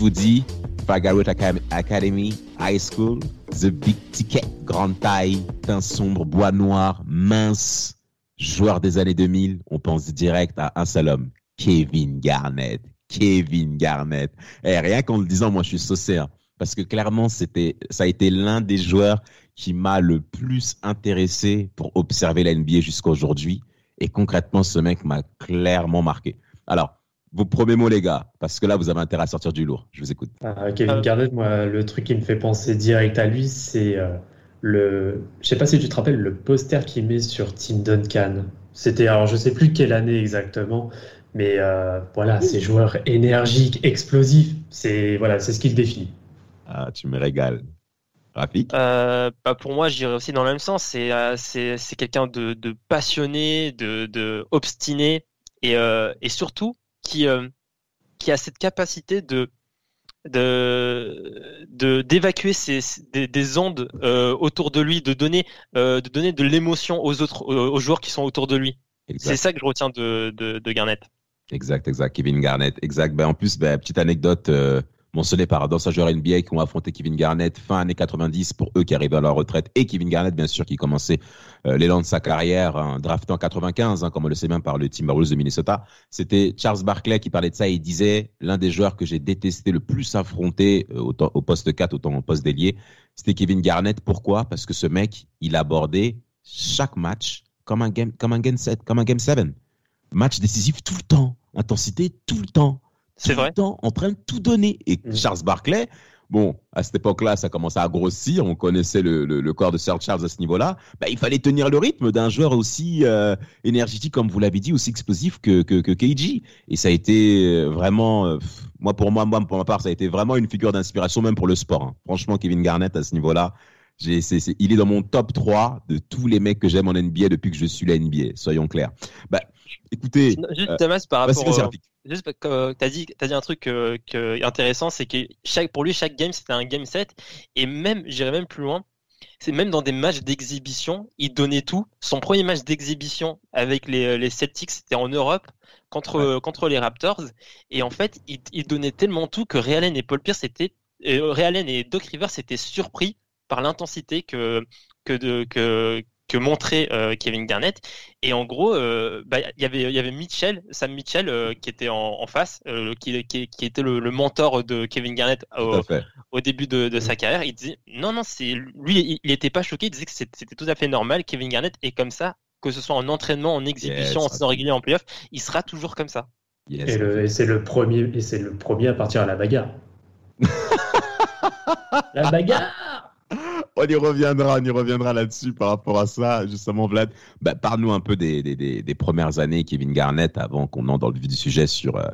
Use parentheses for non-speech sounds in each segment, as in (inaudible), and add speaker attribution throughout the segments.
Speaker 1: Vous dis Academy, High School, The Big Ticket, grande taille, teint sombre, bois noir, mince, joueur des années 2000, on pense direct à un seul homme, Kevin Garnett. Kevin Garnett. Et eh, rien qu'en le disant, moi je suis saucé, hein, parce que clairement c'était, ça a été l'un des joueurs qui m'a le plus intéressé pour observer la NBA jusqu'à aujourd'hui. Et concrètement, ce mec m'a clairement marqué. Alors, vos premiers mots, les gars, parce que là, vous avez intérêt à sortir du lourd. Je vous écoute.
Speaker 2: Ah, Kevin euh. Garnett, moi, le truc qui me fait penser direct à lui, c'est euh, le. Je sais pas si tu te rappelles le poster qu'il met sur Tim Duncan. C'était, alors, je sais plus quelle année exactement, mais euh, voilà, ces joueurs énergiques, explosifs, c'est voilà, c'est ce qu'il définit.
Speaker 1: Ah, tu me régales.
Speaker 3: Rafik bah Pour moi, j'irais aussi dans le même sens. C'est c'est quelqu'un de, de, passionné, de, de obstiné, et, et surtout, qui, euh, qui a cette capacité de de d'évacuer des, des, ondes euh, autour de lui, de donner euh, de donner de l'émotion aux autres aux, joueurs qui sont autour de lui. C'est ça que je retiens de, de, de, Garnett.
Speaker 1: Exact, exact. Kevin Garnett, exact. Ben, en plus, ben, petite anecdote mentionné par un joueur NBA qui ont affronté Kevin Garnett fin années 90 pour eux qui arrivaient à leur retraite et Kevin Garnett bien sûr qui commençait euh, l'élan de sa carrière hein, en 95 hein, comme on le sait bien par le Timberwolves de Minnesota. C'était Charles Barkley qui parlait de ça et il disait l'un des joueurs que j'ai détesté le plus affronter euh, au, poste 4 autant au poste d'ailier, c'était Kevin Garnett. Pourquoi? Parce que ce mec, il abordait chaque match comme un game comme un game 7, comme un game 7. Match décisif tout le temps, intensité tout le temps.
Speaker 3: C'est vrai.
Speaker 1: Temps, en train de tout donner. Et mm. Charles Barclay, bon, à cette époque-là, ça commençait à grossir. On connaissait le, le, corps de Sir Charles à ce niveau-là. Bah, il fallait tenir le rythme d'un joueur aussi euh, énergétique, comme vous l'avez dit, aussi explosif que, que, que KG. Et ça a été euh, vraiment, euh, moi pour moi, moi, pour ma part, ça a été vraiment une figure d'inspiration, même pour le sport. Hein. Franchement, Kevin Garnett à ce niveau-là, j'ai, c'est, il est dans mon top 3 de tous les mecs que j'aime en NBA depuis que je suis la NBA, soyons clairs. Bah, écoutez.
Speaker 3: Juste, Thomas, par rapport juste tu as dit, as dit un truc que, intéressant, c'est que chaque, pour lui, chaque game, c'était un game set. Et même, j'irais même plus loin, c'est même dans des matchs d'exhibition, il donnait tout. Son premier match d'exhibition avec les, les Celtics, c'était en Europe contre, contre les Raptors. Et en fait, il, donnait tellement tout que Ray Allen et Paul Pierce étaient, euh, Ray Allen et Doc Rivers étaient surpris par l'intensité que, que, de, que, que montrait euh, Kevin Garnett. Et en gros, euh, bah, y il y avait Mitchell, Sam Mitchell, euh, qui était en, face, qui, qui, était le, mentor de Kevin Garnett au, début de, sa carrière. Il disait non, non, c'est lui, il n'était pas choqué. Il disait que c'était tout à fait normal. Kevin Garnett est comme ça, que ce soit en entraînement, en exhibition, en saison régulière, en playoff, il sera toujours comme ça.
Speaker 2: et, c'est le premier, et c'est le premier à partir à la bagarre. (laughs) la bagarre
Speaker 1: on y reviendra, on y reviendra là-dessus par rapport à ça, justement, Vlad. Bah, Parle-nous un peu des, premières années Kevin Garnett avant qu'on entre dans le vif du sujet sur, euh,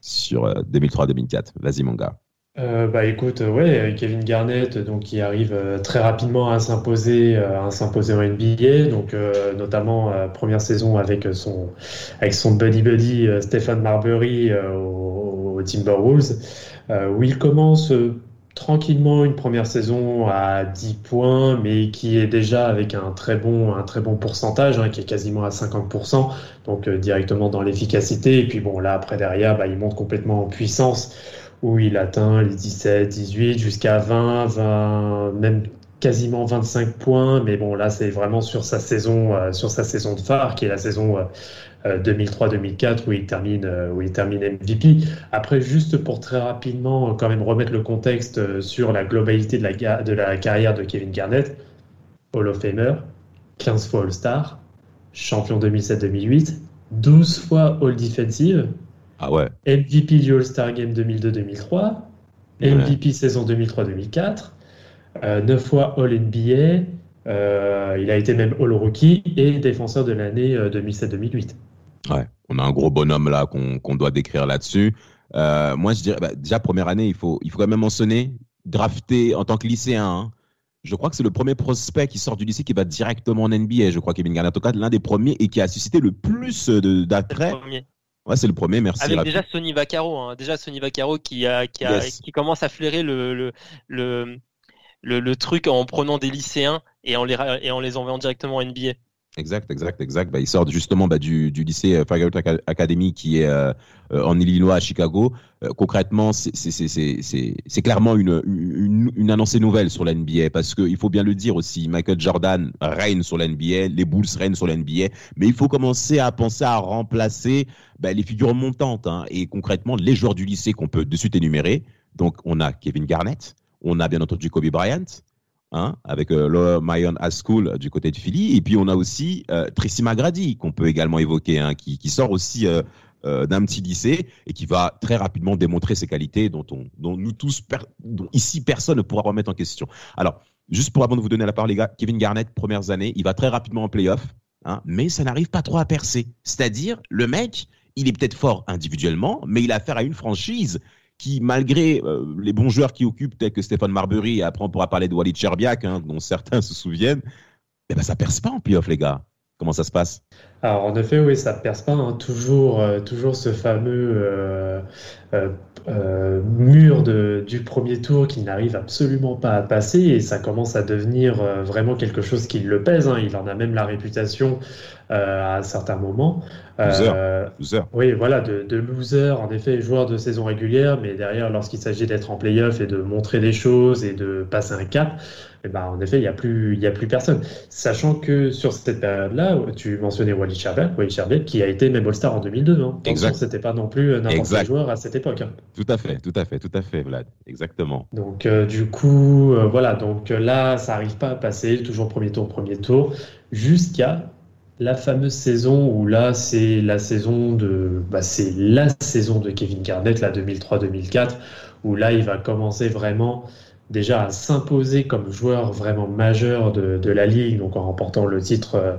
Speaker 1: sur 2003-2004. Euh, Vas-y, mon gars.
Speaker 2: Euh, bah écoute, ouais, Kevin Garnett, donc qui arrive très rapidement à s'imposer, à s'imposer en NBA, donc notamment première saison avec son avec son buddy buddy Stephen Marbury au, Timberwolves, où il commence tranquillement une première saison à 10 points, mais qui est déjà avec un très bon, un très bon pourcentage, hein, qui est quasiment à 50%, donc euh, directement dans l'efficacité. Et puis bon, là, après, derrière, bah, il monte complètement en puissance, où il atteint les 17, 18, jusqu'à 20, 20, même quasiment 25 points. Mais bon, là, c'est vraiment sur sa saison, euh, sur sa saison de phare, qui est la saison euh, 2003-2004 euh, où il termine euh, où il termine MVP. Après, juste pour très rapidement euh, quand même remettre le contexte sur la globalité de la, de la carrière de Kevin Garnett, Hall of Famer, 15 fois All-Star, champion 2007-2008, 12 fois All Defensive,
Speaker 1: ah ouais.
Speaker 2: MVP du All-Star Game 2002-2003, MVP saison 2003-2004, 9 fois All NBA, Euh, il a été même All-Rookie et défenseur de l'année 2007-2008.
Speaker 1: Ouais, on a un gros bonhomme là qu'on doit décrire là-dessus. moi, je dirais, bah, déjà, première année, il faut, il faut quand même mentionner, drafté en tant que lycéen. Hein. je crois que c'est le premier prospect qui sort du lycée qui va directement en NBA. Je crois Kevin Garnett, en tout cas, l'un des premiers et qui a suscité le plus d'attrait Ouais, c'est le premier, merci.
Speaker 3: Avec déjà Sony Vaccaro, hein. déjà Sony Vaccaro qui, a, qui, a, qui commence à flairer le, le, le, le, truc en prenant des lycéens et en les, et en les envoyant directement en NBA.
Speaker 1: Exact, exact, exact. Bah, il sort justement bah, du, du lycée euh, Faggot Academy qui est euh, euh, en Illinois à Chicago. concrètement, c'est clairement une annoncée nouvelle sur la NBA parce qu'il faut bien le dire aussi, Michael Jordan règne sur la NBA, les Bulls règnent sur la NBA, mais il faut commencer à penser à remplacer bah, les figures montantes hein, et concrètement les joueurs du lycée qu'on peut de suite énumérer. Donc on a Kevin Garnett, on a bien entendu Kobe Bryant, Hein, avec euh, Lower Mayon High School du côté de Philly. Et puis on a aussi euh, Tracy McGrady qu'on peut également évoquer, hein, qui, sort aussi euh, euh, d'un petit lycée et qui va très rapidement démontrer ses qualités dont, on, dont nous tous, dont ici personne ne pourra remettre en question. Alors, juste pour avant de vous donner la parole, les gars, Kevin Garnett, premières années, il va très rapidement en playoff, hein, mais ça n'arrive pas trop à percer. C'est-à-dire, le mec, il est peut-être fort individuellement, mais il a affaire à une franchise qui, malgré euh, les bons joueurs qui occupent, tels que Stéphane Marbury, et après on pourra parler de Walid Cherbiak, hein, dont certains se souviennent, eh ben ça perce pas en playoff, les gars. Comment ça se passe?
Speaker 2: Alors en effet, oui, ça perce pas. Hein. Toujours, euh, toujours ce fameux euh, mur de, du premier tour qui n'arrive absolument pas à passer et ça commence à devenir vraiment quelque chose qui le pèse. Hein. Il en a même la réputation à certains moments.
Speaker 1: Euh,
Speaker 2: oui, voilà, de, de, loser, en effet, joueur de saison régulière, mais derrière, lorsqu'il s'agit d'être en playoff et de montrer des choses et de passer un cap, eh ben, en effet, il n'y a, plus, a plus personne. Sachant que sur cette période-là, tu mentionnais Wally Sherbet, Wally Sherbet, qui a été même All-Star en 2002. Hein. Exact. C'était pas non plus n'importe quel joueur à cette époque. Hein.
Speaker 1: Tout à fait, tout à fait, tout à fait, Vlad. Exactement.
Speaker 2: Donc, euh, du coup, euh, voilà. Donc là, ça n'arrive pas à passer. Toujours premier tour, premier tour, jusqu'à la fameuse saison où là c'est la saison de bah, c'est la saison de Kevin Garnett la 2003-2004 où là il va commencer vraiment déjà à s'imposer comme joueur vraiment majeur de, la ligue donc en remportant le titre euh,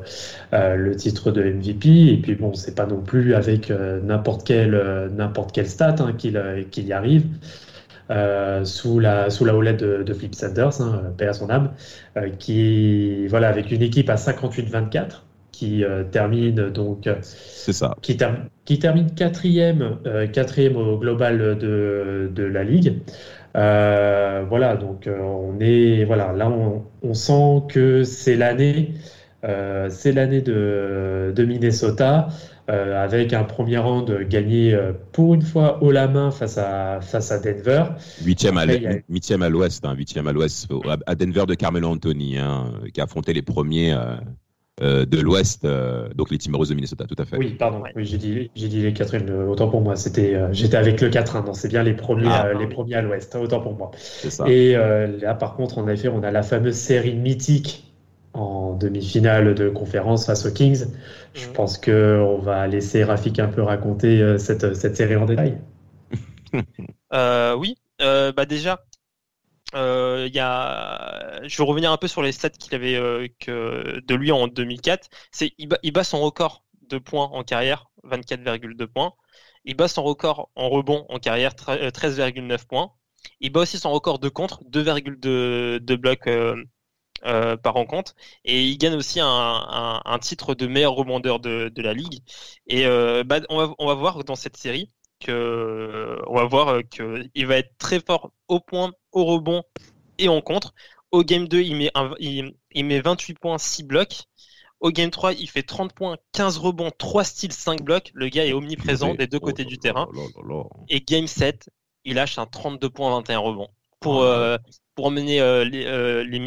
Speaker 2: euh, le titre de MVP et puis bon c'est pas non plus avec euh, n'importe quel n'importe quel stat hein, qu'il y arrive sous la sous la houlette de, Flip Sanders, hein, paix à son âme, qui voilà avec une équipe à 58-24 qui termine donc
Speaker 1: c'est ça.
Speaker 2: qui, qui, termine quatrième quatrième au global de, de la ligue voilà donc on est voilà là on, on sent que c'est l'année c'est l'année de, de, Minnesota avec un premier round gagné pour une fois haut la main face à face à Denver.
Speaker 1: Huitième à l'ouest hein, huitième à l'ouest à Denver de Carmelo Anthony hein, qui a affronté les premiers euh, de l'Ouest, euh, donc les Timberwolves de Minnesota, tout à fait.
Speaker 2: Oui, pardon, oui, j'ai dit, j'ai dit les quatrièmes, euh, autant pour moi. C'était, j'étais avec le 4-1, non, c'est bien les premiers, ah, les premiers à l'Ouest, autant pour moi. Ça. Et là, par contre, en effet, on a la fameuse série mythique en demi-finale de conférence face aux Kings. Je mhm. pense qu'on va laisser Rafik un peu raconter cette, cette série en détail. (laughs)
Speaker 3: oui, bah déjà, euh, y a, je vais revenir un peu sur les stats qu'il avait euh, de lui en 2004. C'est il, bat, son record de points en carrière, 24,2 points. Il bat son record en rebond en carrière, 13,9 euh, points. Il bat aussi son record de contre, 2,2 blocs par rencontre. Et il gagne aussi un, titre de meilleur rebondeur de, la ligue. Et bah, on, va, on va voir dans cette série que on va voir qu'il va être très fort au point au rebond et en contre. Au game 2, il met, il, met 28 points, 6 blocs. Au game 3, il fait 30 points, 15 rebonds, 3 styles, 5 blocs. Le gars est omniprésent des deux oh côtés du terrain. Et game 7, il lâche un 32 points, 21 rebonds pour, ah. euh, pour emmener euh, les, euh, les,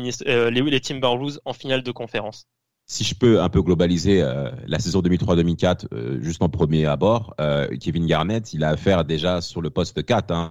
Speaker 3: les, les Timberwolves en finale de conférence.
Speaker 1: Si je peux un peu globaliser euh, la saison 2003-2004, euh, juste en premier abord, euh, Kevin Garnett, il a affaire déjà sur le poste 4 hein,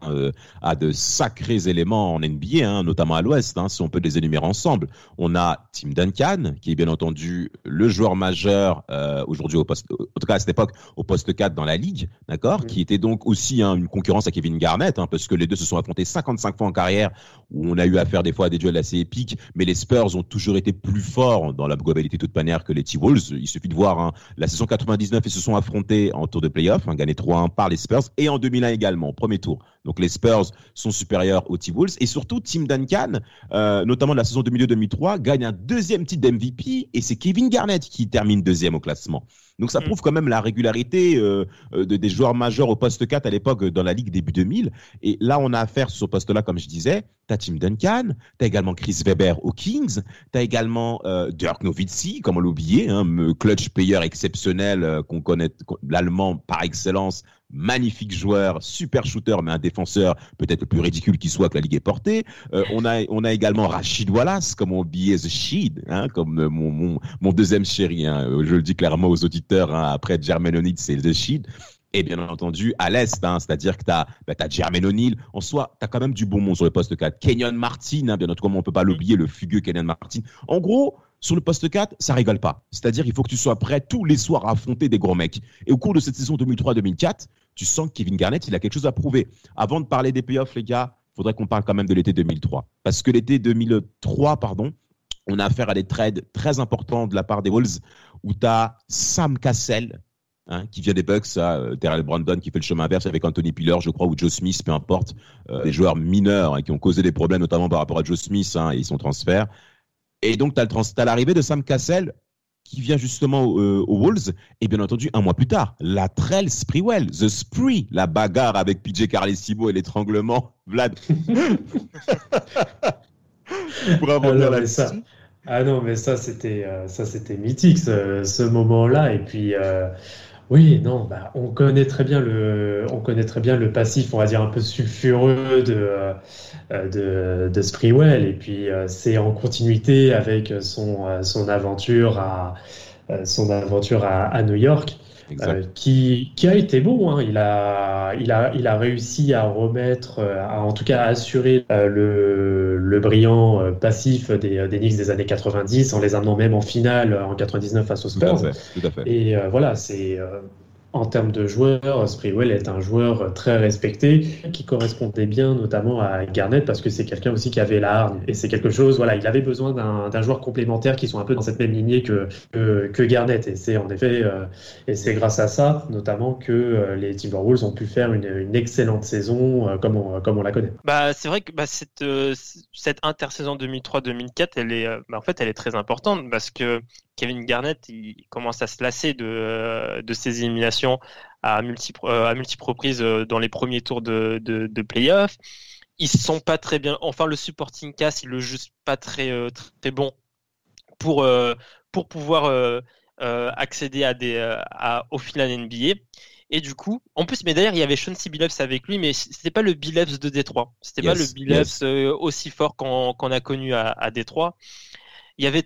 Speaker 1: à de sacrés éléments en NBA, hein, notamment à l'Ouest, hein, si on peut les énumérer ensemble. On a Tim Duncan, qui est bien entendu le joueur majeur aujourd'hui au poste, en tout cas à cette époque, au poste 4 dans la ligue, d'accord, qui était donc aussi une concurrence à Kevin Garnett, parce que les deux se sont affrontés 55 fois en carrière, où on a eu affaire des fois à des duels assez épiques, mais les Spurs ont toujours été plus forts dans la globalité toute manière que les T-Wolves. Il suffit de voir hein, la saison 99, ils se sont affrontés en tour de playoff, hein, gagnés 3-1 par les Spurs, et en 2001 également, premier tour. Donc les Spurs sont supérieurs aux T-Wolves, et surtout Tim Duncan, euh, notamment de la saison 2002-2003, gagne un deuxième titre d'MVP, et c'est Kevin Garnett qui termine deuxième au classement. Donc ça mm. prouve quand même la régularité euh, euh, de, des joueurs majeurs au poste 4 à l'époque dans la Ligue début 2000. Et là, on a affaire sur ce poste-là, comme je disais, t'as Tim Duncan, t'as également Chris Weber aux Kings, t'as également euh, Dirk Nowitzki, comme on l'oubliait, hein, clutch player exceptionnel euh, qu'on connaît, l'allemand par excellence, magnifique joueur, super shooter, mais un défenseur peut-être le plus ridicule qui soit que la ligue ait porté. Euh, on a on a également Rachid Wallace, comme on oubliait The Sheed, hein, comme mon, mon, mon deuxième chéri. Hein, je le dis clairement aux auditeurs, hein, après Jermaine O'Neal, c'est The Sheed et bien entendu à l'Est, hein, c'est-à-dire que tu as, bah, Jermaine O'Neal. En soi, tu as quand même du bon monde sur le poste 4. Kenyon Martin, hein, bien entendu, on peut pas l'oublier, le fugueux Kenyon Martin. En gros, sur le poste 4, ça rigole pas. C'est-à-dire il faut que tu sois prêt tous les soirs à affronter des gros mecs. Et au cours de cette saison 2003-2004, tu sens que Kevin Garnett, il a quelque chose à prouver. Avant de parler des playoffs, les gars, faudrait qu'on parle quand même de l'été 2003. Parce que l'été 2003, pardon, on a affaire à des trades très importants de la part des Wolves où tu as Sam Cassell, Hein, qui vient des Bucks, ça, euh, Terrell Brandon qui fait le chemin inverse avec Anthony Piller, je crois, ou Joe Smith, peu importe, euh, des joueurs mineurs hein, qui ont causé des problèmes, notamment par rapport à Joe Smith hein, et son transfert. Et donc, tu as l'arrivée de Sam Cassell qui vient justement euh, aux Wolves, et bien entendu, un mois plus tard, la Trell Sprewell, The Spree, la bagarre avec PJ Carlesimo et l'étranglement, Vlad.
Speaker 2: Pour rebondir là-dessus. Ah non, mais ça c'était ça c'était mythique ce, ce moment-là et puis oui, non, bah, on connaît très bien le, on connaît très bien le passif, on va dire un peu sulfureux de euh, de, de Sprewell, et puis euh, c'est en continuité avec son euh, son aventure à son aventure à New York. Euh, qui, qui, a été bon. Hein. Il, a, il, a, il a réussi à remettre, euh, à, en tout cas à assurer euh, le, le, brillant passif des, des Knicks des années 90 en les amenant même en finale en 99 face aux Spurs.
Speaker 1: Tout à fait,
Speaker 2: Et voilà, c'est en termes de joueur, Sprewell est un joueur très respecté qui correspondait bien notamment à Garnett parce que c'est quelqu'un aussi qui avait la hargne. Et c'est quelque chose, voilà, il avait besoin d'un joueur complémentaire qui soit un peu dans cette même lignée que, Garnett. Et c'est en effet, euh, et c'est grâce à ça notamment que euh, les Timberwolves ont pu faire une, excellente saison euh, comme, on, la connaît.
Speaker 3: Bah, c'est vrai que bah, cette, intersaison 2003-2004, elle est, bah, en fait, elle est très importante parce que Kevin Garnett il commence à se lasser de ses éliminations à multiples, à multiples reprises dans les premiers tours de, de, de playoffs. Ils sont pas très bien. Enfin, le supporting cast, il le juste pas très, très bon pour, pour pouvoir accéder à des, à, au final NBA. Et du coup, en plus, mais d'ailleurs, il y avait Sean C. Billups avec lui, mais c'était pas le Billups de Détroit. C'était pas le Billups aussi fort qu'on a connu à, à Détroit. Il y avait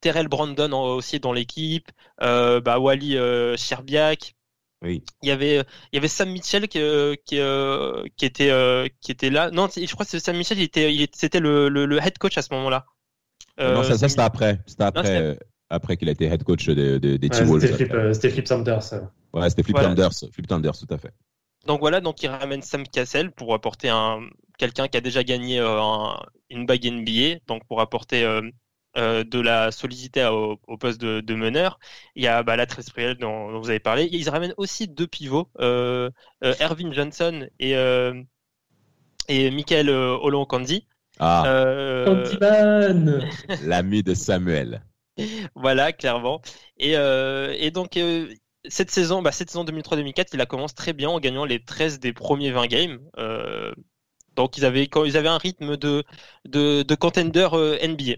Speaker 3: Terrell Brandon aussi dans l'équipe, euh, bah, Wally euh, Sherbiak.
Speaker 1: Oui.
Speaker 3: Il y avait il y avait Sam Mitchell qui euh, qui, euh, qui était euh, qui était là. Non, je crois que Sam Mitchell il était il c'était le, le, le, head coach à ce moment-là.
Speaker 1: non, ça, ça c'était après. C'était après après qu'il a été head coach des de, de
Speaker 2: ouais, C'était Flip, c'était Flip Sanders.
Speaker 1: Ouais, c'était Flip Sanders, Flip Sanders, tout à fait.
Speaker 3: Donc voilà, donc il ramène Sam Cassell pour apporter un quelqu'un qui a déjà gagné un, une bague NBA, donc pour apporter euh, de la solidité au, poste de, meneur. Il y a bah, la dont, dont vous avez parlé. Ils ramènent aussi deux pivots, euh, euh Ervin Johnson et, euh, et Michael Olonkandi.
Speaker 1: Ah,
Speaker 2: Candyman (laughs)
Speaker 1: L'ami de Samuel.
Speaker 3: voilà, clairement. Et, et donc, cette saison, bah, cette saison 2003-2004, il a commencé très bien en gagnant les 13 des premiers 20 games. donc, ils avaient, quand ils avaient un rythme de, de, de contender NBA.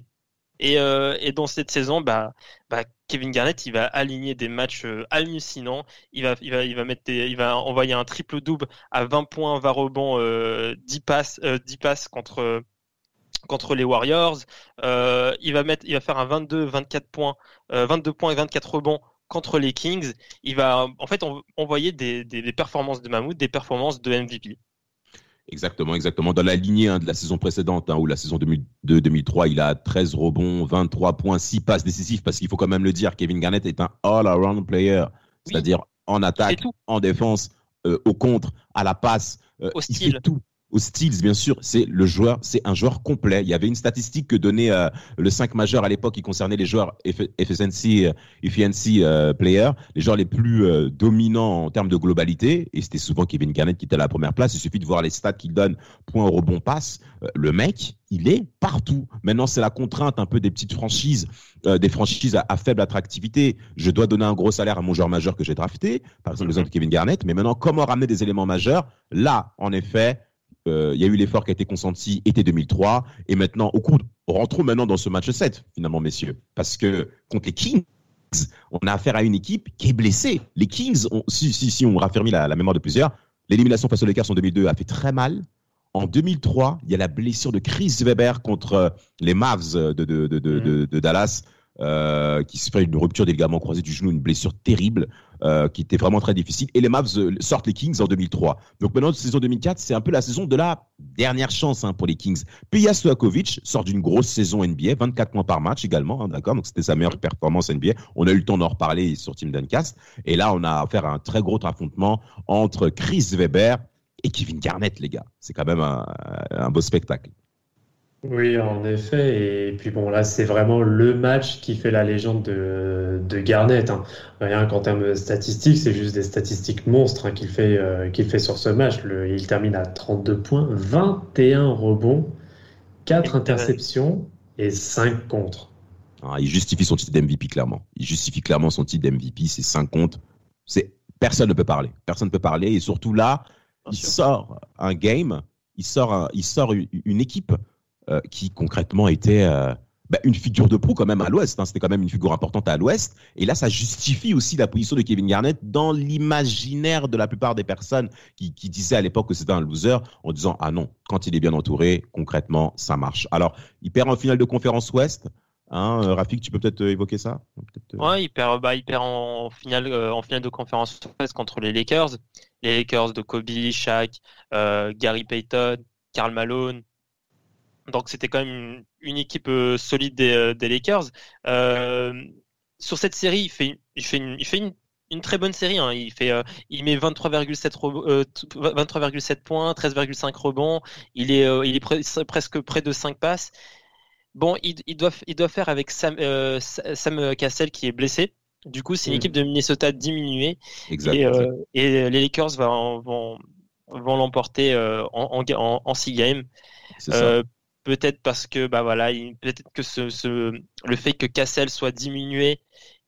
Speaker 3: Et, euh, et, dans cette saison, bah, bah, Kevin Garnett, il va aligner des matchs euh, hallucinants. Il va, envoyer un triple double à 20 points, 20 rebonds, euh, 10 passes, 10 euh, passes contre les Warriors. il va faire un 22, 24 points, 22 points et 24 rebonds contre les Kings. Il va, en fait, envoyer des, performances de Mahmoud, des performances de MVP.
Speaker 1: Exactement, exactement. Dans la lignée hein, de la saison précédente, hein, ou la saison 2002-2003, il a 13 rebonds, 23 points, 6 passes décisives, parce qu'il faut quand même le dire, Kevin Garnett est un all-around player, c'est-à-dire en attaque, en défense, euh, au contre, à la passe.
Speaker 3: Euh, au style. Il fait
Speaker 1: tout aux Steels, bien sûr, c'est le joueur, c'est un joueur complet. Il y avait une statistique que donnait euh, le 5 majeur à l'époque qui concernait les joueurs efficiency, efficiency euh, player, les joueurs les plus euh, dominants en termes de globalité. Et c'était souvent Kevin Garnett qui était à la première place. Il suffit de voir les stats qu'il donne, point, rebond, passe. le mec, il est partout. Maintenant, c'est la contrainte un peu des petites franchises, des franchises à, faible attractivité. Je dois donner un gros salaire à mon joueur majeur que j'ai drafté, par exemple l'exemple de Kevin Garnett. Mais maintenant, comment ramener des éléments majeurs? Là, en effet, euh, il y a eu l'effort qui a été consenti été 2003 et maintenant au cours rentrons maintenant dans ce match 7 finalement messieurs. Parce que contre les Kings on a affaire à une équipe qui est blessée. Les Kings si, si, si on raffermit la, mémoire de plusieurs l'élimination face aux Lakers en 2002 a fait très mal. En 2003 il y a la blessure de Chris Weber contre les Mavs de, de, de, de mm. Dallas euh, qui se fait une rupture des ligaments croisés du genou, une blessure terrible euh, qui était vraiment très difficile. Et les Mavs euh, sortent les Kings en 2003. Donc maintenant, saison 2004, c'est un peu la saison de la dernière chance hein, pour les Kings. Pia Stojakovic sort d'une grosse saison NBA, 24 points par match également, hein, d'accord Donc c'était sa meilleure performance NBA. On a eu le temps d'en reparler sur Team Duncast. Et là, on a affaire à un très gros affrontement entre Chris Weber et Kevin Garnett, les gars. C'est quand même un beau spectacle.
Speaker 2: Oui, en effet. Et puis bon, là, c'est vraiment le match qui fait la légende de, de Garnett. Hein. Rien qu'en termes de statistiques, c'est juste des statistiques monstres hein, qu'il fait, euh, qu'il fait sur ce match. Le, il termine à 32 points, 21 rebonds, 4 interceptions et 5 contre.
Speaker 1: Ah, il justifie son titre d'MVP clairement. Il justifie clairement son titre d'MVP, c'est 5 contre. C'est personne ne peut parler. Personne ne peut parler et surtout là, il sort un game, il sort, il sort une équipe euh, qui concrètement était euh, bah, une figure de proue quand même à l'Ouest. Hein. C'était quand même une figure importante à l'Ouest. Et là, ça justifie aussi la position de Kevin Garnett dans l'imaginaire de la plupart des personnes qui, disaient à l'époque que c'était un loser en disant ah non, quand il est bien entouré, concrètement, ça marche. Alors, il perd en finale de conférence Ouest. Hein, euh, Rafik, tu peux peut-être évoquer ça?
Speaker 3: Ouais, il perd, bah, il perd en finale, en finale de conférence Ouest contre les Lakers. Les Lakers de Kobe, Shaq, Gary Payton, Karl Malone, donc c'était quand même une, équipe euh, solide des, euh, Lakers. Euh, sur cette série, il fait, il fait, une, il fait une, très bonne série. Hein. Il, fait, il met 23,7 23,7 points, 13,5 rebonds. Il est, il est presque près de 5 passes. Bon, il, il, doit, il doit faire avec Sam, Sam Cassell qui est blessé. Du coup, c'est une mm. équipe de Minnesota diminuée. Et, et, les Lakers vont, vont, vont l'emporter en, en, en, 6 games. Peut-être parce que bah voilà, peut-être que ce, le fait que Cassel soit diminué,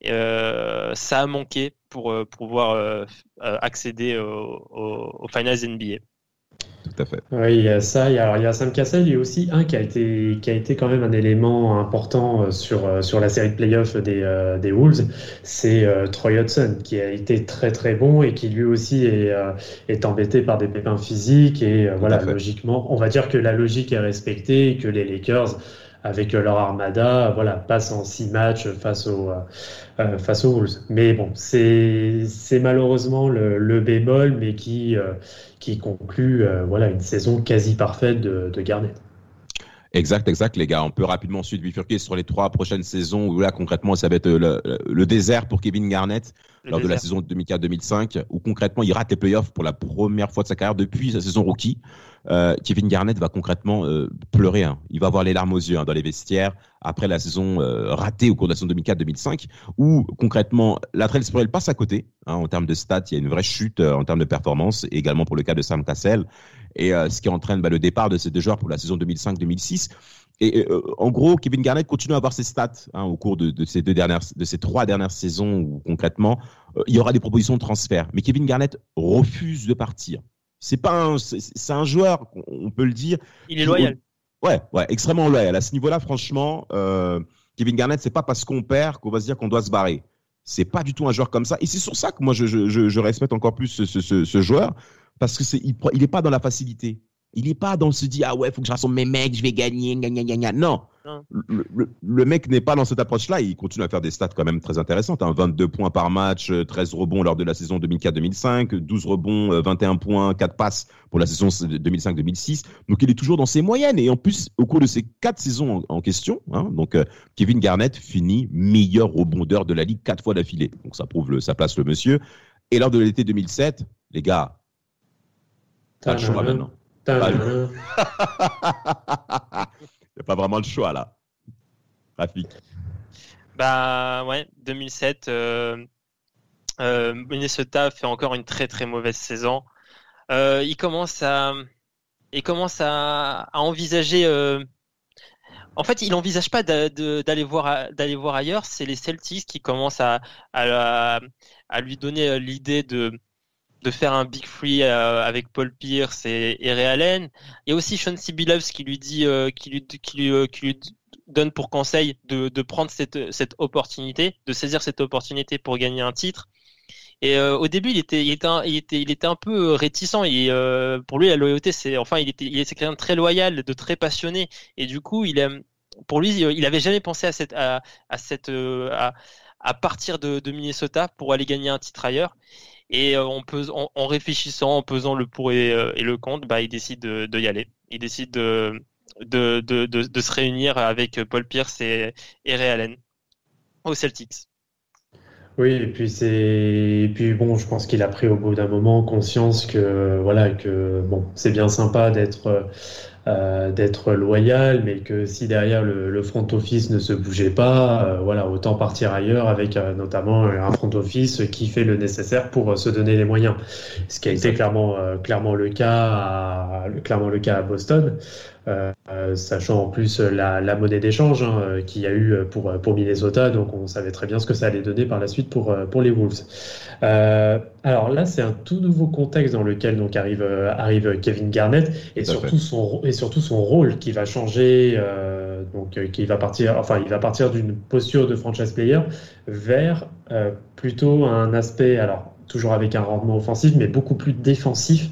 Speaker 3: euh, ça a manqué pour, euh, pouvoir euh, accéder aux au, Finals NBA.
Speaker 1: Tout à fait.
Speaker 2: Oui, il y a ça. Il y a, alors, il y a Sam Cassel, il y a aussi un qui a été, qui a été quand même un élément important sur, sur la série de playoffs des, des Wolves. C'est Troy Hudson, qui a été très très bon et qui lui aussi est, est embêté par des pépins physiques. Et voilà, logiquement, on va dire que la logique est respectée et que les Lakers avec leur armada, voilà, passe en six matchs face aux, euh, face aux Wolves. Mais bon, c'est malheureusement le, le, bémol, mais qui, euh, qui conclut euh, voilà, une saison quasi parfaite de, de Garnett.
Speaker 1: Exact, exact, les gars. On peut rapidement ensuite bifurquer sur les trois prochaines saisons où là, concrètement, ça va être le, le désert pour Kevin Garnett lors de la saison 2004-2005, où concrètement, il rate les playoffs pour la première fois de sa carrière depuis sa saison rookie. Euh, Kevin Garnett va concrètement euh, pleurer. Hein. Il va avoir les larmes aux yeux hein, dans les vestiaires après la saison euh, ratée au cours de la saison 2004-2005, où concrètement, la Trail passe à côté. Hein, en termes de stats, il y a une vraie chute en termes de performance, également pour le cas de Sam Cassell, et ce qui entraîne bah, le départ de ces deux joueurs pour la saison 2005-2006. Et en gros, Kevin Garnett continue à avoir ses stats au cours de, de, ces deux dernières, de ces trois dernières saisons où concrètement il y aura des propositions de transfert. Mais Kevin Garnett refuse de partir. C'est pas c'est un joueur, on peut le dire.
Speaker 3: Il est loyal.
Speaker 1: Ouais, ouais, extrêmement loyal. À ce niveau-là, franchement, euh, Kevin Garnett, c'est pas parce qu'on perd qu'on va se dire qu'on doit se barrer. C'est pas du tout un joueur comme ça. Et c'est sur ça que moi je, je, je respecte encore plus ce, ce, ce joueur parce que c'est il, il est pas dans la facilité. Il n'est pas dans se dit ah ouais, faut que je rassemble mes mecs, je vais gagner, gagner, gagner. Non. Le, mec n'est pas dans cette approche-là. Il continue à faire des stats quand même très intéressantes. 22 hein. points par match, 13 euh, rebonds lors de la saison 2004-2005, 12 rebonds, 21 euh, points, 4 passes pour la saison 2005-2006. Donc il est toujours dans ses moyennes. Et en plus, au cours de ces 4 saisons en, question, hein, donc euh, Kevin Garnett finit meilleur rebondeur de la ligue 4 fois d'affilée. Donc ça prouve le, ça place le monsieur. Et lors de l'été 2007, les gars, pas le choix maintenant. (laughs) n'y a pas vraiment le choix là. Rafik.
Speaker 3: Bah ouais, 2007, euh, euh, Minnesota fait encore une très très mauvaise saison. Euh, il commence à, il commence à, envisager. en fait, il n'envisage pas d'aller voir d'aller voir ailleurs. C'est les Celtics qui commencent à, à, à lui donner l'idée de de faire un big free euh, avec Paul Pierce et, Ray Allen. Il y a aussi Sean C. qui lui dit, euh, euh, qui lui donne pour conseil de, prendre cette, opportunité, de saisir cette opportunité pour gagner un titre. Et au début, il était, un, peu réticent. Et pour lui, la loyauté, c'est, enfin, il était, quelqu'un de très loyal, de très passionné. Et du coup, pour lui, il avait jamais pensé à partir de Minnesota pour aller gagner un titre ailleurs. Et euh, en, réfléchissant, en pesant le pour et, euh, le contre, bah, il décide de, y aller. Il décide de, se réunir avec Paul Pierce et, Ray Allen au Celtics.
Speaker 2: Oui, et puis c'est, puis bon, je pense qu'il a pris au bout d'un moment conscience que voilà que bon, c'est bien sympa d'être euh, d'être loyal, mais que si derrière le, front office ne se bougeait pas, euh, voilà, autant partir ailleurs avec euh, notamment un front office qui fait le nécessaire pour se donner les moyens. Ce qui a été clairement, clairement le cas, à, clairement le cas à Boston. Euh, sachant en plus la, la monnaie d'échange hein, qu'il y a eu pour, pour Minnesota, donc on savait très bien ce que ça allait donner par la suite pour, pour les Wolves. Euh, alors là, c'est un tout nouveau contexte dans lequel donc arrive, arrive Kevin Garnett et surtout, son, et surtout son rôle qui va changer, euh, donc qui va partir, enfin il va partir d'une posture de franchise player vers plutôt un aspect, alors toujours avec un rendement offensif, mais beaucoup plus défensif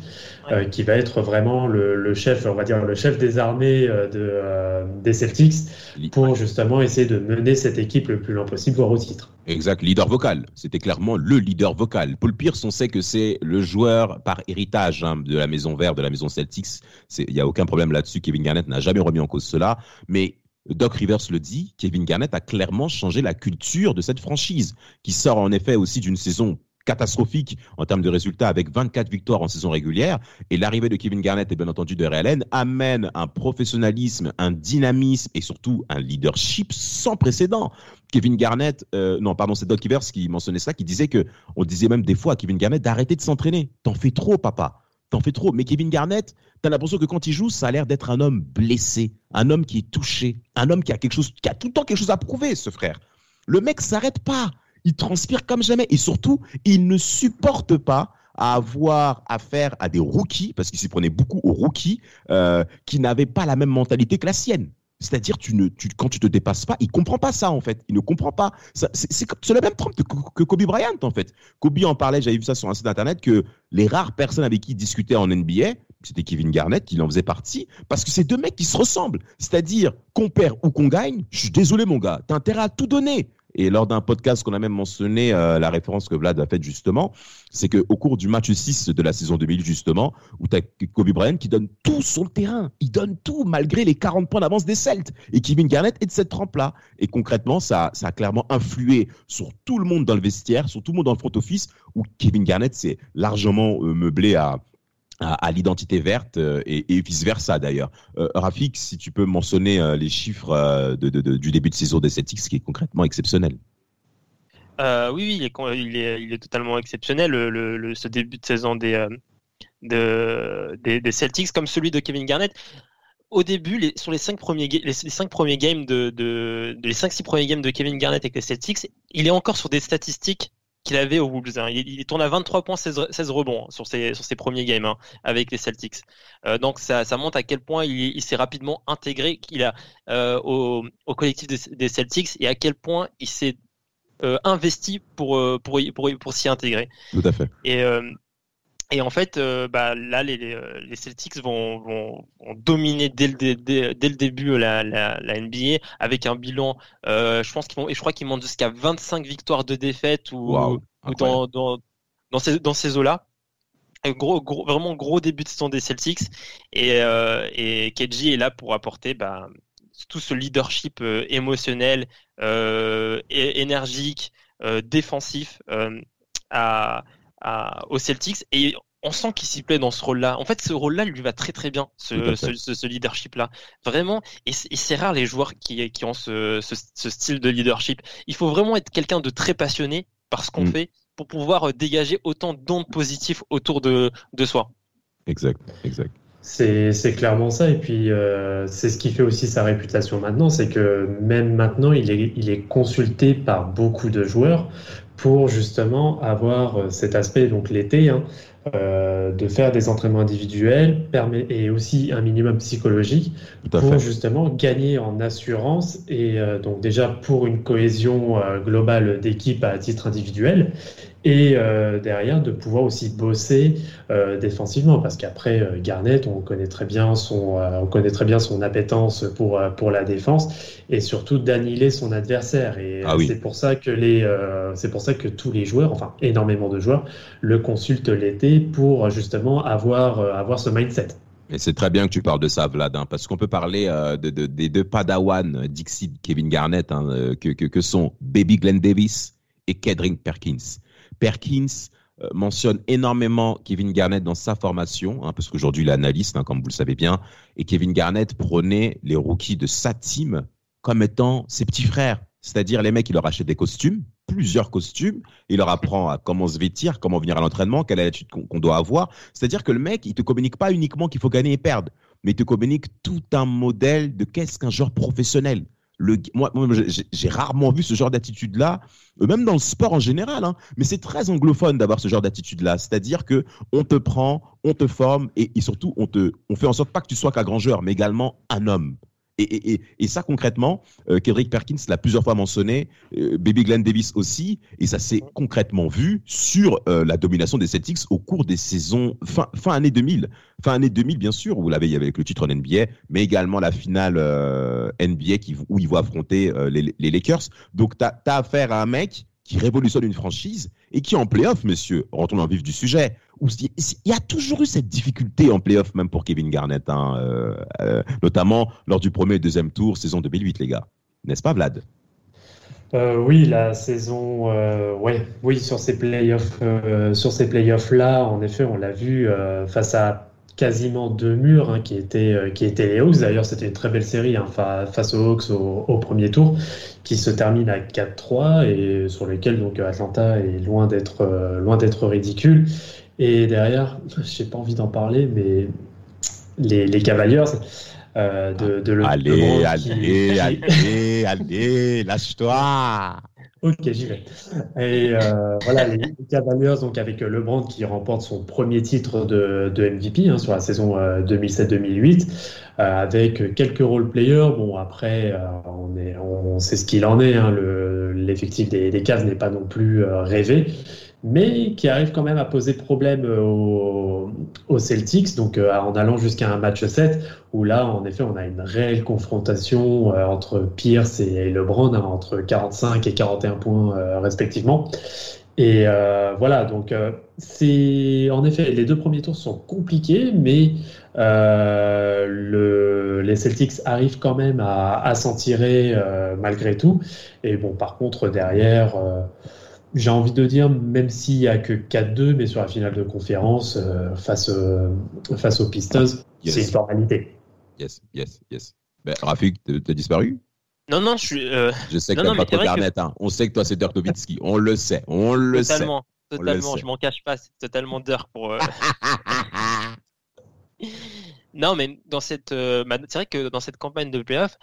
Speaker 2: euh, qui va être vraiment le, chef, on va dire le chef des armées euh, de, euh, des Celtics pour justement essayer de mener cette équipe le plus loin possible, voire au titre.
Speaker 1: Exact, leader vocal. C'était clairement le leader vocal. Paul Pierce, on sait que c'est le joueur par héritage hein, de la maison verte, de la maison Celtics. Il n'y a aucun problème là-dessus. Kevin Garnett n'a jamais remis en cause cela. Mais Doc Rivers le dit, Kevin Garnett a clairement changé la culture de cette franchise, qui sort en effet aussi d'une saison catastrophique en termes de résultats avec 24 victoires en saison régulière. Et l'arrivée de Kevin Garnett et bien entendu de Ray Allen amène un professionnalisme, un dynamisme et surtout un leadership sans précédent. Kevin Garnett, euh, non pardon, c'est Doc Rivers qui mentionnait ça, qui disait que on disait même des fois à Kevin Garnett d'arrêter de s'entraîner. T'en fais trop, papa. T'en fais trop. Mais Kevin Garnett, t'as l'impression que quand il joue, ça a l'air d'être un homme blessé, un homme qui est touché, un homme qui a quelque chose, qui a tout le temps quelque chose à prouver, ce frère. Le mec s'arrête pas il transpire comme jamais. Et surtout, il ne supporte pas à avoir affaire à des rookies, parce qu'il s'y prenait beaucoup aux rookies, euh, qui n'avaient pas la même mentalité que la sienne. C'est-à-dire, tu ne, quand tu te dépasses pas, il comprend pas ça en fait. Il ne comprend pas. C'est le même trompe que, Kobe Bryant en fait. Kobe en parlait, j'avais vu ça sur un site internet, que les rares personnes avec qui il discutait en NBA, c'était Kevin Garnett qui en faisait partie, parce que c'est deux mecs qui se ressemblent. C'est-à-dire, qu'on perd ou qu'on gagne, je suis désolé mon gars, t'as intérêt à tout donner. Et lors d'un podcast qu'on a même mentionné, euh, la référence que Vlad a faite justement, c'est qu'au cours du match 6 de la saison 2000 justement, où tu Kobe Bryant qui donne tout sur le terrain, il donne tout malgré les 40 points d'avance des Celtes. Et Kevin Garnett est de cette trempe-là. Et concrètement, ça, ça a clairement influé sur tout le monde dans le vestiaire, sur tout le monde dans le front office, où Kevin Garnett s'est largement euh, meublé à, à, l'identité verte euh, et, vice versa d'ailleurs. Euh, Rafik, si tu peux mentionner euh, les chiffres euh, de, du début de saison des Celtics, qui est concrètement exceptionnel.
Speaker 3: oui, il est, totalement exceptionnel le, le, ce début de saison des, de, des, Celtics, comme celui de Kevin Garnett. Au début, sur les cinq premiers, les, cinq premiers games de, de les cinq six premiers games de Kevin Garnett avec les Celtics, il est encore sur des statistiques qu'il avait au Wolves. Hein. Il, il, tourne à 23 points, 16, 16 rebonds hein, sur, ses, sur ses premiers games hein, avec les Celtics. Euh, donc ça, ça montre à quel point il, il s'est rapidement intégré qu'il a euh, au, au, collectif des, des, Celtics et à quel point il s'est euh, investi pour, euh, pour, pour, pour, s'y intégrer.
Speaker 1: Tout à fait.
Speaker 3: Et, euh, et en fait, euh, bah, là, les, les, Celtics vont, vont, vont, dominer dès le, dès, dès le début la, la, la, NBA avec un bilan. Euh, je pense qu'ils vont, et je crois qu'ils montent jusqu'à 25 victoires de défaite ou, ou dans, dans, dans, ces, dans ces eaux-là. Gros, gros, vraiment gros début de saison des Celtics et, euh, et KG est là pour apporter bah, tout ce leadership euh, émotionnel, euh, énergique, euh, défensif euh, à aux Celtics et on sent qu'il s'y plaît dans ce rôle-là. En fait, ce rôle-là lui va très très bien, ce, ce, leadership-là. Vraiment, et c'est rare les joueurs qui, qui ont ce, ce, style de leadership. Il faut vraiment être quelqu'un de très passionné par ce qu'on mm. fait pour pouvoir euh, dégager autant d'ondes positives autour de, de soi.
Speaker 1: Exact, exact.
Speaker 2: C'est clairement ça. Et puis, euh, c'est ce qui fait aussi sa réputation maintenant. C'est que même maintenant, il est, il est consulté par beaucoup de joueurs pour justement avoir euh, cet aspect, donc l'été, hein, euh, de faire des entraînements individuels permet, et aussi un minimum psychologique pour justement gagner en assurance et euh, donc déjà pour une cohésion euh, globale d'équipe à titre individuel et euh, derrière de pouvoir aussi bosser euh, défensivement parce qu'après euh, Garnett on connaît très bien son on connaît très bien son appétence pour pour la défense et surtout d'annihiler son adversaire et ah c'est pour ça que les c'est pour ça que tous les joueurs enfin énormément de joueurs le consultent l'été pour justement avoir avoir ce mindset.
Speaker 1: Et c'est très bien que tu parles de ça, Vlad, hein, parce qu'on peut parler de, de, des deux Padawan, Dixie, Kevin Garnett, hein, que, que, que, sont Baby Glenn Davis et Kedring Perkins. Perkins euh, mentionne énormément Kevin Garnett dans sa formation, hein, parce qu'aujourd'hui il est analyste, hein, comme vous le savez bien, et Kevin Garnett prenait les rookies de sa team comme étant ses petits frères. C'est-à-dire les mecs, il leur achète des costumes, plusieurs costumes, il leur apprend à comment se vêtir, comment venir à l'entraînement, quelle est l'attitude qu'on doit avoir. C'est-à-dire que le mec, il te communique pas uniquement qu'il faut gagner et perdre, mais il te communique tout un modèle de qu'est-ce qu'un joueur professionnel moi, j'ai rarement vu ce genre d'attitude-là, euh, même dans le sport en général. Hein. mais c'est très anglophone d'avoir ce genre d'attitude-là. C'est-à-dire que on te prend, on te forme et, surtout on te, on fait en sorte pas que tu sois qu'un grand mais également un homme. Et, ça concrètement, euh, Kedrick Perkins l'a plusieurs fois mentionné, euh, Baby Glenn Davis aussi, et ça s'est concrètement vu sur euh, la domination des Celtics au cours des saisons fin, fin année 2000, fin année 2000 bien sûr, vous l'avez avec le titre en NBA, mais également la finale NBA qui, où ils vont affronter les, Lakers. Donc tu as affaire à un mec qui révolutionne une franchise et qui en playoff, messieurs, retourne en vif du sujet, il y a toujours eu cette difficulté en playoff, même pour Kevin Garnett, hein, euh, euh, notamment lors du premier et deuxième tour, saison 2008, les gars. N'est-ce pas, Vlad?
Speaker 2: Euh, oui, la saison, ouais, oui, sur ces playoffs, sur ces playoffs là, en effet, on l'a vu face à quasiment deux murs hein, qui étaient qui étaient les Hawks. D'ailleurs, c'était une très belle série hein, face aux Hawks au, premier tour, qui se termine à 4-3 et sur lequel donc Atlanta est loin d'être loin d'être ridicule. Et derrière, (laughs) j'ai pas envie d'en parler, mais les, les Cavaliers euh, de, de le,
Speaker 1: Allez, allez, allez, allez, lâche-toi.
Speaker 2: Ok, j'y vais. Et euh, voilà, les, Cavaliers, donc avec LeBron qui remporte son premier titre de, MVP hein, sur la saison 2007-2008, euh, avec quelques role players. Bon, après, on, est, on, sait ce qu'il en est. Hein, L'effectif des, des Cavs n'est pas non plus rêvé mais qui arrive quand même à poser problème euh, aux, Celtics, donc euh, en allant jusqu'à un match 7, où là, en effet, on a une réelle confrontation euh, entre Pierce et LeBron, hein, entre 45 et 41 points respectivement. Et voilà, donc c'est en effet, les deux premiers tours sont compliqués, mais le, les Celtics arrivent quand même à s'en tirer malgré tout. Et bon, par contre, derrière j'ai envie de dire, même s'il n'y a que 4-2, mais sur la finale de conférence, euh, face, euh, face aux Pistons, c'est une formalité.
Speaker 1: Yes, yes, yes. Ben, Rafik, t'as disparu?
Speaker 3: Non, non, je suis. Euh,
Speaker 1: je sais que t'as pas trop Garnett. Hein. On sait que toi, c'est Dirk Nowitzki. on le sait, on le
Speaker 3: totalement,
Speaker 1: sait.
Speaker 3: Totalement, je m'en cache pas. C'est totalement Dirk pour. (laughs) non, mais dans cette. c'est vrai que dans cette campagne de playoff,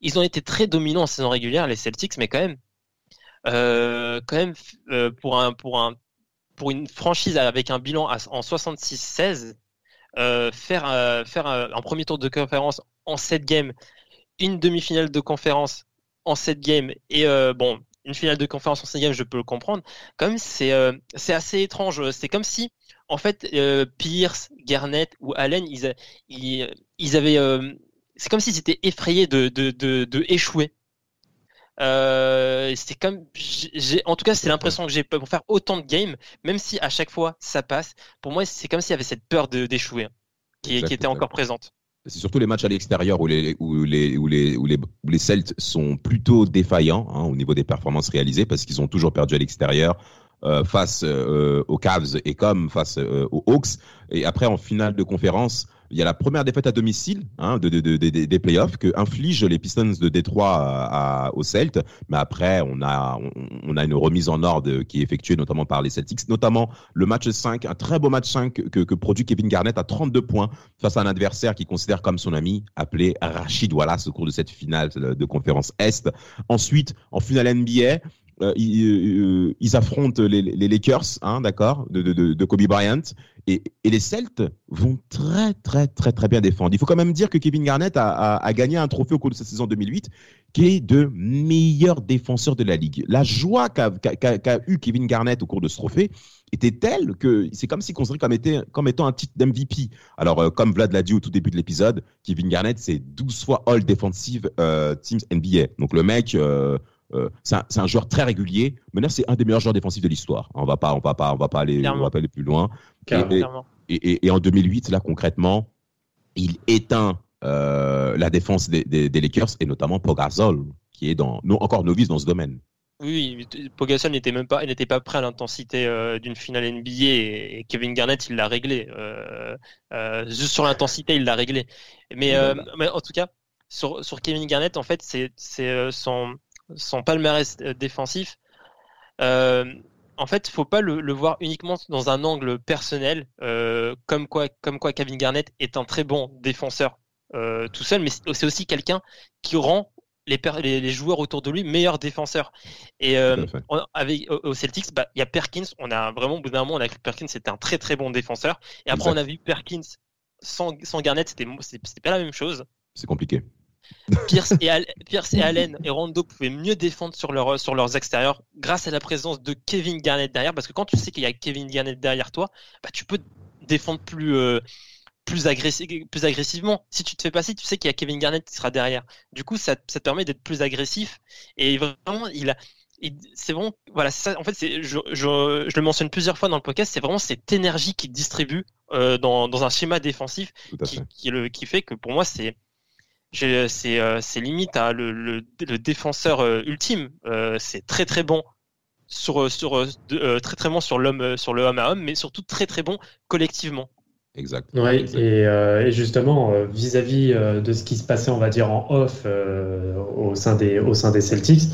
Speaker 3: ils ont été très dominants en saison régulière, les Celtics, mais quand même, euh, quand même euh, pour un pour un pour une franchise avec un bilan en 66-16, euh, faire faire un, premier tour de conférence en 7 games, une demi-finale de conférence en 7 games et bon une finale de conférence en 7 games, je peux le comprendre. Comme c'est c'est assez étrange. C'est comme si en fait, euh, Pierce, Garnett ou Allen, ils, ils, avaient. Euh, c'est comme s'ils étaient effrayés de, de, de, échouer. Euh, c'est comme, j'ai, en tout cas, c'est l'impression que j'ai pour faire autant de games, même si à chaque fois ça passe. Pour moi, c'est comme s'il y avait cette peur d'échouer hein, qui, qui, était encore présente.
Speaker 1: C'est surtout les matchs à l'extérieur où les, où, les, où, les, où, les, les Celts sont plutôt défaillants hein, au niveau des performances réalisées parce qu'ils ont toujours perdu à l'extérieur. Euh, face euh, aux Cavs et comme face euh, aux Hawks. Et après, en finale de conférence, il y a la première défaite à domicile hein, de, de, de, des playoffs que infligent les Pistons de Détroit aux Celtics. Mais après, on a, on, a une remise en ordre qui est effectuée notamment par les Celtics, notamment le match 5, un très beau match 5 que, que produit Kevin Garnett à 32 points face à un adversaire qu'il considère comme son ami, appelé Rachid Wallace au cours de cette finale de conférence Est. Ensuite, en finale NBA, euh, euh, ils, affrontent les, Lakers, hein, d'accord, de, Kobe Bryant, et, les Celts vont très très très très bien défendre. Il faut quand même dire que Kevin Garnett a, gagné un trophée au cours de cette saison 2008, qui est de meilleur défenseur de la ligue. La joie qu'a eu Kevin Garnett au cours de ce trophée était telle que c'est comme si considéré comme, comme étant un titre d'MVP. Alors, euh, comme Vlad l'a dit au tout début de l'épisode, Kevin Garnett, c'est 12 fois All Defensive Teams NBA. Donc, le mec, euh, c'est un, joueur très régulier. Maintenant, c'est un des meilleurs joueurs défensifs de l'histoire. On va pas, on va pas, on va pas aller, on va pas aller plus loin. Et, en 2008, là concrètement, il éteint euh, la défense des, Lakers et notamment Pogazol, qui est dans, encore novice dans ce domaine.
Speaker 3: Oui, Pogazol n'était même pas, n'était pas prêt à l'intensité euh, d'une finale NBA et, Kevin Garnett, il l'a réglé. juste sur l'intensité, il l'a réglé. Mais, mais, en tout cas, sur, sur Kevin Garnett, en fait, c'est son son palmarès euh, défensif, euh, en fait, il faut pas le, voir uniquement dans un angle personnel, euh, comme quoi, comme quoi Kevin Garnett est un très bon défenseur tout seul, mais c'est aussi quelqu'un qui rend les, les, joueurs autour de lui meilleurs défenseurs. Et avec, au Celtics, bah, il y a Perkins. On a vraiment, au bout d'un moment, on a Perkins, c'était un très très bon défenseur. Et après, on a vu Perkins sans, sans Garnett, c'était pas la même chose.
Speaker 1: C'est compliqué.
Speaker 3: Pierce et, Allen et Rondo pouvaient mieux défendre sur, leur, sur leurs extérieurs grâce à la présence de Kevin Garnett derrière. Parce que quand tu sais qu'il y a Kevin Garnett derrière toi, bah, tu peux défendre plus, euh, plus, plus agressivement. Si tu te fais passer, tu sais qu'il y a Kevin Garnett qui sera derrière. Du coup, ça, ça te permet d'être plus agressif. Et vraiment, il a. C'est bon, voilà, ça. En fait, je, je, je, le mentionne plusieurs fois dans le podcast. C'est vraiment cette énergie qui distribue euh, dans, dans, un schéma défensif qui, qui, le, qui fait que pour moi, c'est c'est limite à le, le, défenseur euh, ultime. Euh, c'est très très bon sur, sur très très bon sur l'homme sur le homme à homme, mais surtout très très bon collectivement.
Speaker 1: Exact.
Speaker 2: Ouais, et, et, justement, vis-à-vis de ce qui se passait, on va dire, en off au, sein des, au sein des Celtics,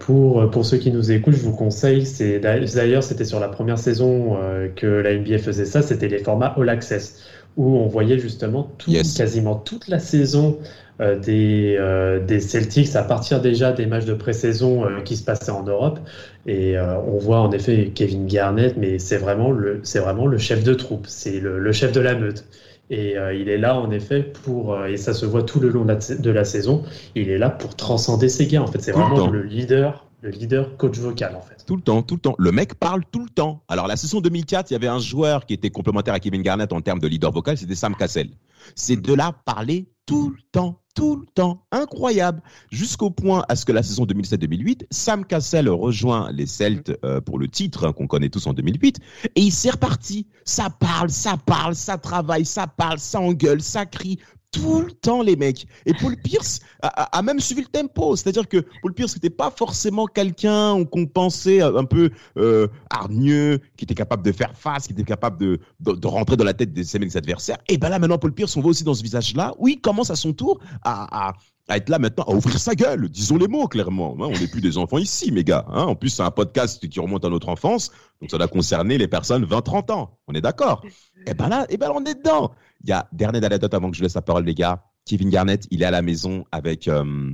Speaker 2: pour, pour ceux qui nous écoutent, je vous conseille, d'ailleurs, c'était sur la première saison que la NBA faisait ça, c'était les formats All Access où on voyait justement tout, quasiment toute la saison euh, des, euh, des, Celtics à partir déjà des matchs de pré-saison euh, qui se passaient en Europe. Et on voit en effet Kevin Garnett, mais c'est vraiment le, c'est vraiment le chef de troupe, c'est le, chef de la meute. Et il est là en effet pour, et ça se voit tout le long de la, de la saison, il est là pour transcender ses gars. En fait, c'est vraiment le leader le leader coach vocal en fait.
Speaker 1: Tout le temps, tout le temps. Le mec parle tout le temps. Alors la saison 2004, il y avait un joueur qui était complémentaire à Kevin Garnett en termes de leader vocal, c'était Sam Cassell. C'est de là parler tout le temps, tout le temps. Incroyable. Jusqu'au point à ce que la saison 2007-2008, Sam Cassell rejoint les Celtes euh, pour le titre hein, qu'on connaît tous en 2008 et il s'est reparti. Ça parle, ça parle, ça travaille, ça parle, ça engueule, ça crie tout le temps les mecs. Et Paul Pierce a, même suivi le tempo. C'est-à-dire que Paul Pierce n'était pas forcément quelqu'un qu'on pensait un peu euh, hargneux, qui était capable de faire face, qui était capable de, rentrer dans la tête de ses adversaires. Et ben là maintenant Paul Pierce, on voit aussi dans ce visage-là, oui, commence à son tour à être là maintenant, à ouvrir sa gueule. Disons les mots clairement. Hein, on n'est plus des enfants ici, mes gars. Hein. En plus, c'est un podcast qui remonte à notre enfance, donc ça doit concerner les personnes 20-30 ans. On est d'accord? Et ben là, et ben on est dedans. Il y a dernière anecdote avant que je laisse la parole, les gars. Kevin Garnett, il est à la maison avec. Euh,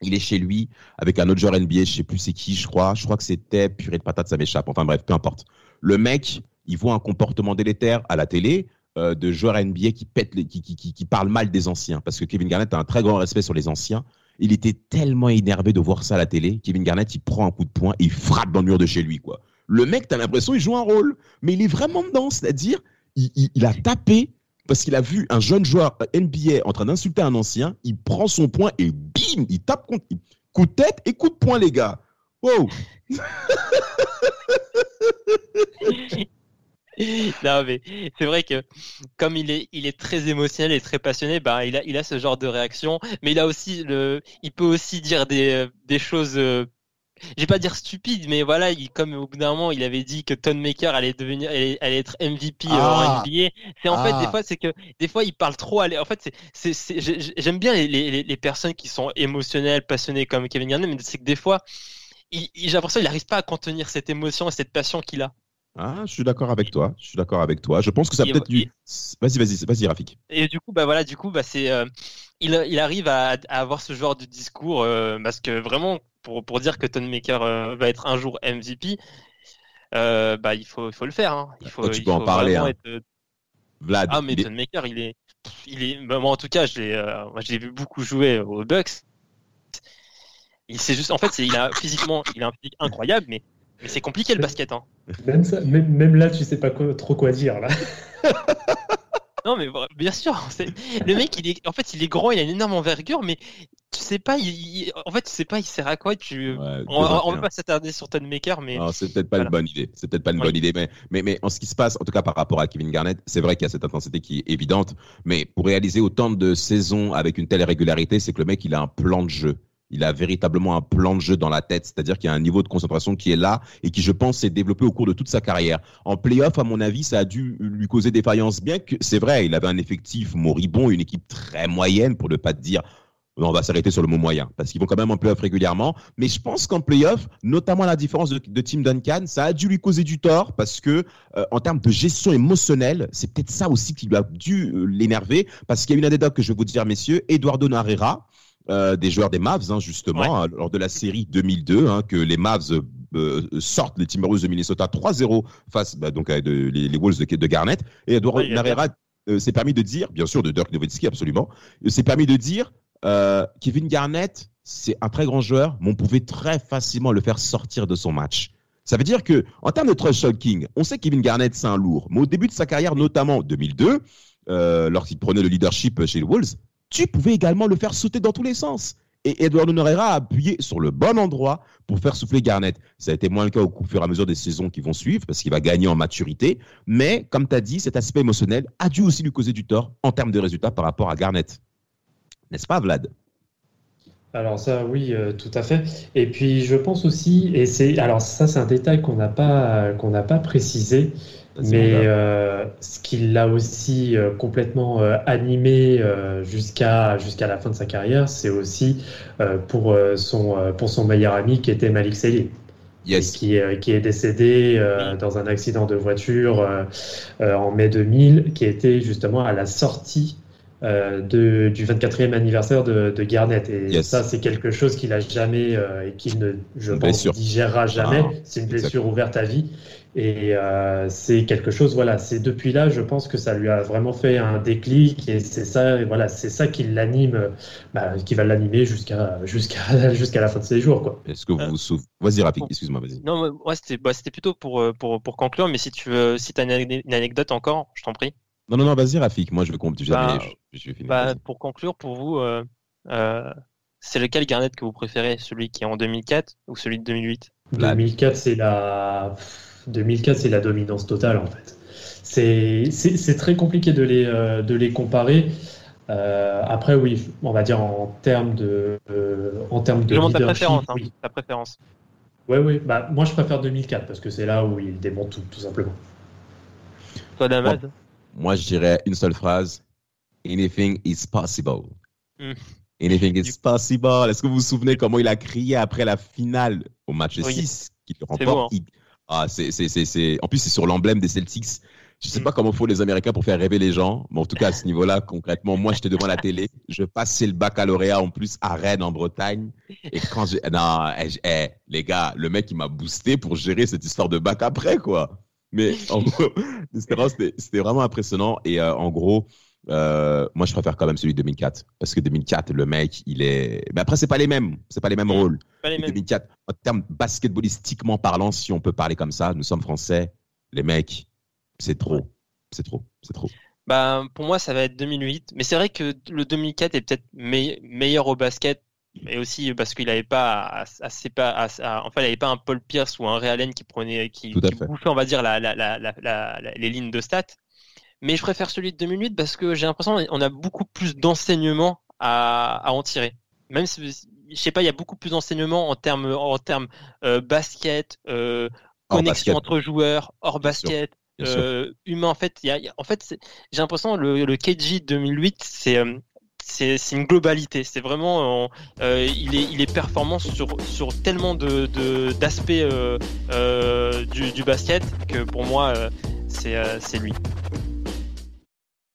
Speaker 1: il est chez lui avec un autre joueur NBA, je sais plus c'est qui, je crois. Je crois que c'était purée de patate, ça m'échappe. Enfin bref, peu importe. Le mec, il voit un comportement délétère à la télé euh, de joueurs NBA qui pètent, qui, qui, qui, parlent mal des anciens, parce que Kevin Garnett a un très grand respect sur les anciens. Il était tellement énervé de voir ça à la télé. Kevin Garnett, il prend un coup de poing et il frappe dans le mur de chez lui, quoi. Le mec, tu as l'impression il joue un rôle, mais il est vraiment dedans, c'est-à-dire il, a tapé parce qu'il a vu un jeune joueur NBA en train d'insulter un ancien, il prend son point et bim, il tape contre, coup de tête et coup de poing les gars. Wow. (laughs) (laughs)
Speaker 3: non mais c'est vrai que comme il est il est très émotionnel et très passionné bah il a il a ce genre de réaction mais il a aussi le il peut aussi dire des des choses euh, je vais pas dire stupides mais voilà il, comme au bout d'un moment il avait dit que Ton Maker allait devenir allait, être MVP euh, ah. en NBA c'est en fait des ah. fois c'est que des fois il parle trop en fait c'est c'est j'aime bien les, les, les personnes qui sont émotionnelles passionnées comme Kevin Garnett mais c'est que des fois j'ai l'impression qu'il n'arrive pas à contenir cette émotion et cette passion qu'il a
Speaker 1: ah, je suis d'accord avec toi. Je suis d'accord avec toi. Je pense que ça peut-être lui. Vas-y, vas-y, vas-y, Rafik.
Speaker 3: Et du coup, bah voilà, du coup, bah c'est, euh, il, il, arrive à, avoir ce genre de discours euh, parce que vraiment, pour, pour dire que Tony Maker euh, va être un jour MVP, bah il faut, il faut le faire. Hein. Il faut,
Speaker 1: tu peux en parler. Hein. Vlad.
Speaker 3: Ah, mais Tony Maker, il est, il est. Bah, moi, en tout cas, je l'ai, vu beaucoup jouer aux Bucks. Il c'est juste, en fait, il a physiquement, il a un physique incroyable, mais mais c'est compliqué le basket. Hein.
Speaker 2: Même, ça, même, là, tu sais pas trop quoi dire. là. (laughs)
Speaker 3: non, mais bien sûr. Le mec, il est, en fait, il est grand, il a une énorme envergure, mais tu sais pas, il, en fait, tu sais pas, il sert à quoi. Tu... on, ne va pas s'attarder sur Maker, mais.
Speaker 1: c'est peut-être pas une bonne idée. C'est peut-être pas une bonne idée, mais, mais, mais en ce qui se passe, en tout cas par rapport à Kevin Garnett, c'est vrai qu'il y a cette intensité qui est évidente, mais pour réaliser autant de saisons avec une telle régularité, c'est que le mec, il a un plan de jeu il a véritablement un plan de jeu dans la tête, c'est-à-dire qu'il y a un niveau de concentration qui est là et qui, je pense, s'est développé au cours de toute sa carrière. En playoff, à mon avis, ça a dû lui causer défaillance, bien que c'est vrai, il avait un effectif moribond, une équipe très moyenne, pour ne pas dire on va s'arrêter sur le mot moyen, parce qu'ils vont quand même en playoff régulièrement. Mais je pense qu'en playoff, notamment la différence de, de, Team Duncan, ça a dû lui causer du tort, parce que euh, en termes de gestion émotionnelle, c'est peut-être ça aussi qui lui a dû euh, l'énerver, parce qu'il y a une anecdote que je vais vous dire, messieurs, Eduardo Narrera, euh, des joueurs des Mavs, hein, justement, hein, lors de la série 2002, hein, que les Mavs euh, sortent les Timberwolves de Minnesota 3-0 face bah, donc à les, Wolves de, Garnett. Et Narera euh, s'est permis de dire, bien sûr, de Dirk Nowitzki, absolument, s'est permis de dire Kevin Garnett, c'est un très grand joueur, mais on pouvait très facilement le faire sortir de son match. Ça veut dire que, en termes de trash talking, on sait que Kevin Garnett, c'est un lourd. Mais au début de sa carrière, notamment 2002, lorsqu'il prenait le leadership chez les Wolves, tu pouvais également le faire sauter dans tous les sens. Et Eduardo Norera a appuyé sur le bon endroit pour faire souffler Garnett. Ça a été moins le cas au fur et à mesure des saisons qui vont suivre, parce qu'il va gagner en maturité. Mais, comme tu as dit, cet aspect émotionnel a dû aussi lui causer du tort en termes de résultats par rapport à Garnett. N'est-ce pas, Vlad?
Speaker 2: Alors ça, oui, euh, tout à fait. Et puis je pense aussi, et c'est alors ça, c'est un détail qu'on n'a pas qu'on n'a pas précisé, mais euh, ce qui l'a aussi euh, complètement euh, animé jusqu'à jusqu'à la fin de sa carrière, c'est aussi pour son pour son meilleur ami qui était Malik Selim.
Speaker 1: Yes.
Speaker 2: Qui, qui, est décédé dans un accident de voiture en mai 2000, qui était justement à la sortie de, du 24e anniversaire de, de Garnett. Et ça, c'est quelque chose qu'il a jamais et qu'il ne, je pense, digérera jamais. Ah, c'est une blessure ouverte à vie. Et euh, c'est quelque chose, voilà, c'est depuis là, je pense que ça lui a vraiment fait un déclic et c'est ça, voilà, c'est ça qui l'anime, bah, qui va l'animer jusqu'à jusqu'à (laughs) jusqu'à la fin de ses jours, quoi.
Speaker 1: Est-ce que vous vous souvenez Vas-y, rapide, excuse-moi, vas-y.
Speaker 3: Non, moi, c'était bah, c'était plutôt pour, euh, pour pour conclure, mais si tu veux, si as une, anecdote encore, je t'en prie.
Speaker 1: Non, non, non, vas-y, Rafik. Moi, je veux qu'on
Speaker 3: bah, bah, pour conclure, pour vous, euh, euh, c'est lequel Garnet que vous préférez, celui qui est en 2004 ou celui de 2008
Speaker 2: 2004, c'est la 2004, c'est la dominance totale en fait. C'est très compliqué de les, euh, de les comparer. Euh, après, oui, on va dire en termes de, euh, en termes de
Speaker 3: leadership. Ta préférence, hein, oui. ta préférence.
Speaker 2: Oui, oui. Bah, moi, je préfère 2004 parce que c'est là où il démonte tout, tout simplement.
Speaker 3: Toi, Damas
Speaker 1: Moi, je dirais une seule phrase Anything is possible. Hmm. Anything is possible. Est-ce que vous vous souvenez comment il a crié après la finale au match 6 qu'il remporte? hein. Ah, c'est, c'est, c'est, c'est... En plus, c'est sur l'emblème des Celtics. Je sais mm. pas comment font les Américains pour faire rêver les gens, mais en tout cas, à ce niveau-là, concrètement, moi, j'étais devant la (laughs) télé. Je passais le baccalauréat en plus à Rennes, en Bretagne. Et quand j'ai, non, eh, eh, les gars, le mec, il m'a boosté pour gérer cette histoire de bac après, quoi. Mais (laughs) en gros, c'était, c'était vraiment impressionnant. Et euh, en gros, euh, moi, je préfère quand même celui de 2004 parce que 2004, le mec, il est. Mais après, c'est pas les mêmes, c'est pas les mêmes rôles.
Speaker 3: Pas les mêmes.
Speaker 1: 2004, en termes basketballistiquement parlant, si on peut parler comme ça, nous sommes français, les mecs, c'est trop, c'est trop, c'est trop.
Speaker 3: Bah, pour moi, ça va être 2008. Mais c'est vrai que le 2004 est peut-être meilleur au basket, mais aussi parce qu'il n'avait pas assez pas, enfin, il avait pas un Paul Pierce ou un Ray Allen qui prenait, qui, qui bouffait, on va dire, la, la, la, les lignes de stats. Mais je préfère celui de 2008 parce que j'ai l'impression qu'on a beaucoup plus d'enseignements à, en tirer. Même si, je sais pas, il y a beaucoup plus d'enseignements en termes en termes euh, basket, euh, connexion entre joueurs, hors basket, euh, humain. En fait, y a, en fait, j'ai l'impression le, le KG 2008, c'est c'est une globalité. C'est vraiment, euh, il, est, il performant sur, tellement d'aspects de, euh, du, du, basket que pour moi, c'est lui.